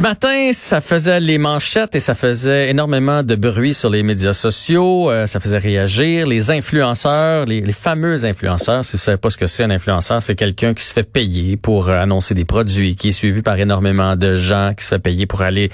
Ce matin, ça faisait les manchettes et ça faisait énormément de bruit sur les médias sociaux. Euh, ça faisait réagir les influenceurs, les, les, fameux influenceurs. Si vous savez pas ce que c'est un influenceur, c'est quelqu'un qui se fait payer pour euh, annoncer des produits, qui est suivi par énormément de gens, qui se fait payer pour aller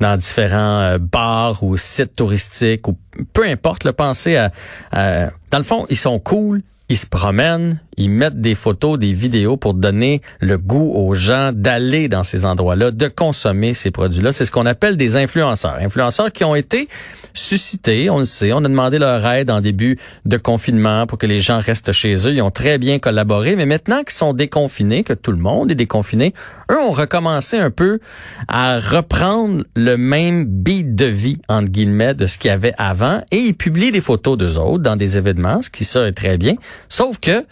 dans différents euh, bars ou sites touristiques ou peu importe. Le penser à, à, dans le fond, ils sont cool, ils se promènent, ils mettent des photos, des vidéos pour donner le goût aux gens d'aller dans ces endroits-là, de consommer ces produits-là. C'est ce qu'on appelle des influenceurs. Influenceurs qui ont été suscités, on le sait, on a demandé leur aide en début de confinement pour que les gens restent chez eux. Ils ont très bien collaboré, mais maintenant qu'ils sont déconfinés, que tout le monde est déconfiné, eux ont recommencé un peu à reprendre le même beat de vie, entre guillemets, de ce qu'il y avait avant, et ils publient des photos d'eux autres dans des événements, ce qui ça est très bien. Sauf que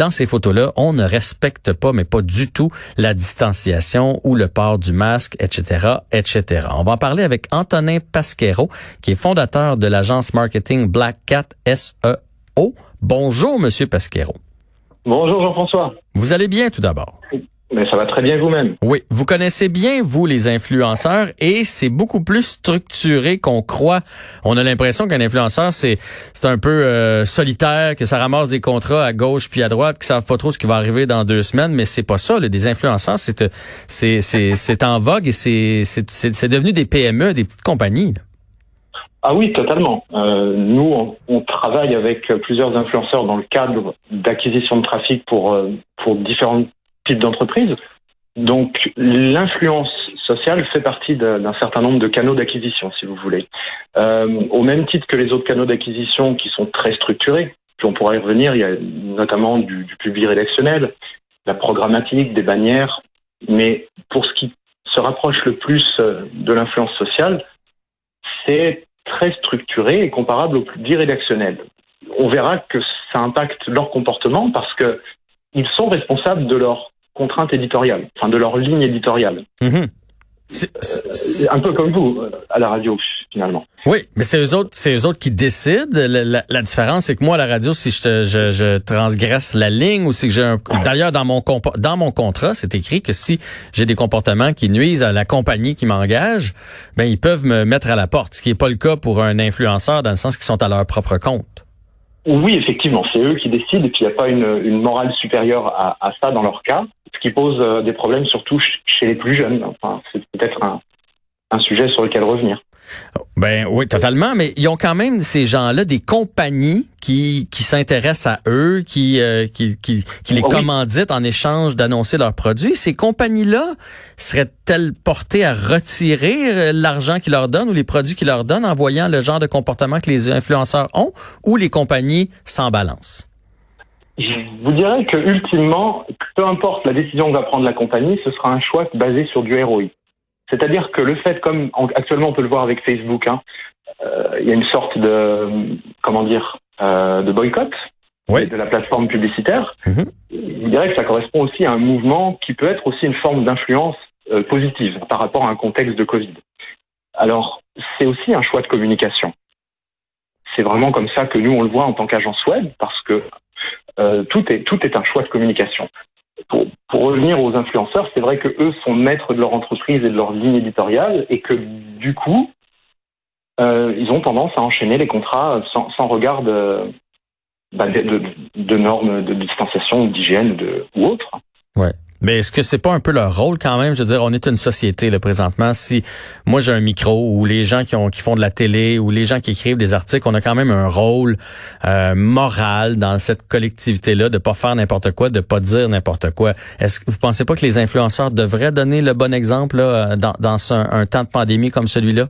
dans ces photos-là, on ne respecte pas, mais pas du tout, la distanciation ou le port du masque, etc., etc. On va en parler avec Antonin Pasquero, qui est fondateur de l'agence marketing Black Cat SEO. Bonjour, Monsieur Pasquero. Bonjour, Jean-François. Vous allez bien tout d'abord? Mais ça va très bien vous-même. Oui, vous connaissez bien, vous, les influenceurs, et c'est beaucoup plus structuré qu'on croit. On a l'impression qu'un influenceur, c'est c'est un peu euh, solitaire, que ça ramasse des contrats à gauche puis à droite, qui savent pas trop ce qui va arriver dans deux semaines, mais c'est pas ça. Là. Des influenceurs, c'est c'est c'est en vogue et c'est c'est devenu des PME, des petites compagnies. Là. Ah oui, totalement. Euh, nous, on, on, travaille avec plusieurs influenceurs dans le cadre d'acquisition de trafic pour euh, pour différentes d'entreprise. Donc l'influence sociale fait partie d'un certain nombre de canaux d'acquisition, si vous voulez. Euh, au même titre que les autres canaux d'acquisition qui sont très structurés, puis on pourra y revenir, il y a notamment du, du public rédactionnel, la programmatique, des bannières, mais pour ce qui se rapproche le plus euh, de l'influence sociale, c'est très structuré et comparable au public rédactionnel. On verra que ça impacte leur comportement parce que ils sont responsables de leur contrainte éditoriale, enfin de leur ligne éditoriale. Mmh. C'est un peu comme vous euh, à la radio finalement. Oui, mais c'est eux autres, c'est eux autres qui décident. La, la, la différence, c'est que moi à la radio, si je, te, je, je transgresse la ligne ou si j'ai un, d'ailleurs dans mon dans mon contrat, c'est écrit que si j'ai des comportements qui nuisent à la compagnie qui m'engage, ben ils peuvent me mettre à la porte. Ce qui est pas le cas pour un influenceur dans le sens qu'ils sont à leur propre compte. Oui, effectivement, c'est eux qui décident et puis il n'y a pas une, morale supérieure à, ça dans leur cas, ce qui pose euh, des problèmes surtout chez les plus jeunes. Enfin, c'est peut-être un sujet sur lequel revenir. Ben oui, totalement, mais ils ont quand même ces gens-là des compagnies qui qui s'intéressent à eux, qui euh, qui, qui, qui les oh, commanditent en échange d'annoncer leurs produits. Ces compagnies-là seraient-elles portées à retirer euh, l'argent qu'ils leur donnent ou les produits qu'ils leur donnent en voyant le genre de comportement que les influenceurs ont, ou les compagnies s'en balancent? Je vous dirais que ultimement, peu importe la décision que va prendre la compagnie, ce sera un choix basé sur du ROI. C'est-à-dire que le fait, comme actuellement on peut le voir avec Facebook, hein, euh, il y a une sorte de comment dire euh, de boycott oui. de la plateforme publicitaire. Mmh. Je dirais que ça correspond aussi à un mouvement qui peut être aussi une forme d'influence euh, positive par rapport à un contexte de Covid. Alors c'est aussi un choix de communication. C'est vraiment comme ça que nous on le voit en tant qu'agence web parce que tout est tout est un choix de communication pour, revenir aux influenceurs, c'est vrai que eux sont maîtres de leur entreprise et de leur ligne éditoriale et que du coup, euh, ils ont tendance à enchaîner les contrats sans, sans regard de, bah, de, de, normes de distanciation d'hygiène ou autre. Ouais. Mais est-ce que c'est pas un peu leur rôle quand même? Je veux dire, on est une société là, présentement. Si moi j'ai un micro ou les gens qui ont qui font de la télé ou les gens qui écrivent des articles, on a quand même un rôle euh, moral dans cette collectivité-là de pas faire n'importe quoi, de pas dire n'importe quoi. Est-ce que vous pensez pas que les influenceurs devraient donner le bon exemple là, dans, dans un, un temps de pandémie comme celui-là?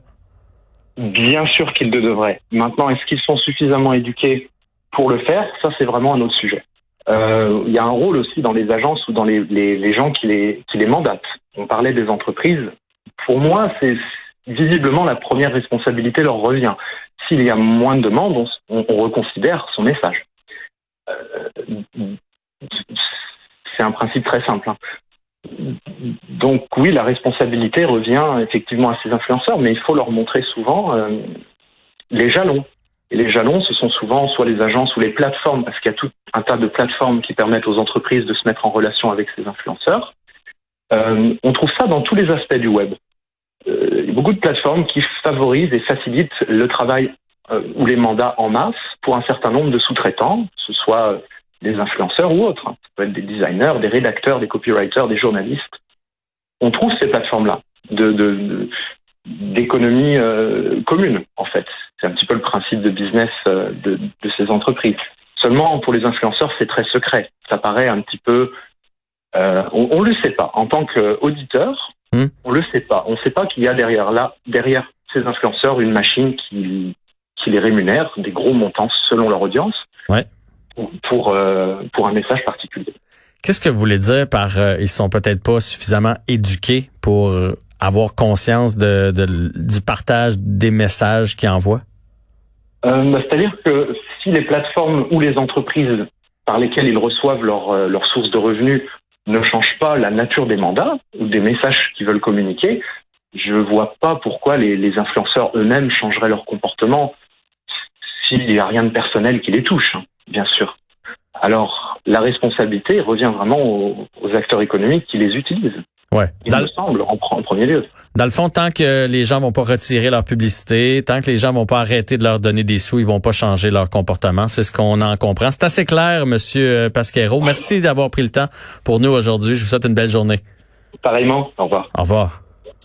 Bien sûr qu'ils le devraient. Maintenant, est-ce qu'ils sont suffisamment éduqués pour le faire? Ça, c'est vraiment un autre sujet. Euh, il y a un rôle aussi dans les agences ou dans les, les, gens qui les, qui les mandatent. On parlait des entreprises. pour moi, c'est visiblement la première responsabilité leur revient. S'il y a moins de demandes, on, on reconsidère son message. Euh, c'est un principe très simple. Hein. Donc oui, la responsabilité revient effectivement à ces influenceurs, mais il faut leur montrer souvent euh, les jalons. Et les jalons, ce sont souvent soit les agences ou les plateformes, parce qu'il y a tout un tas de plateformes qui permettent aux entreprises de se mettre en relation avec ces influenceurs. Euh, on trouve ça dans tous les aspects du web. Euh, il y a beaucoup de plateformes qui favorisent et facilitent le travail euh, ou les mandats en masse pour un certain nombre de sous-traitants, que ce soit des influenceurs ou autres. Ça peut être des designers, des rédacteurs, des copywriters, des journalistes. On trouve ces plateformes-là d'économie commune, en fait. C'est un petit peu le principe de business euh, de, de, ces entreprises. Seulement, pour les influenceurs, c'est très secret. Ça paraît un petit peu... Euh, on ne le sait pas. En tant qu'auditeur, hmm. on le sait pas. On ne sait pas qu'il y a derrière là, derrière ces influenceurs, une machine qui, qui les rémunère des gros montants selon leur audience. Ouais. Pour, euh, pour un message particulier. Qu'est-ce que vous voulez dire par euh, ils sont peut-être pas suffisamment éduqués pour avoir conscience de, de du partage des messages qu'ils envoient? Euh, C'est-à-dire que si les plateformes ou les entreprises par lesquelles ils reçoivent leurs euh, leur sources de revenus ne changent pas la nature des mandats ou des messages qu'ils veulent communiquer, je ne vois pas pourquoi les, les influenceurs eux-mêmes changeraient leur comportement s'il n'y a rien de personnel qui les touche, hein, bien sûr. Alors, la responsabilité revient vraiment aux, aux acteurs économiques qui les utilisent. Ouais. Il me semble, en, premier lieu. Dans le fond, tant que les gens vont pas retirer leur publicité, tant que les gens vont pas arrêter de leur donner des sous, ils vont pas changer leur comportement. C'est ce qu'on en comprend. C'est assez clair, Monsieur euh, Pasquero. Merci d'avoir pris le temps pour nous aujourd'hui. Je vous souhaite une belle journée. Pareillement. Au revoir. Au revoir.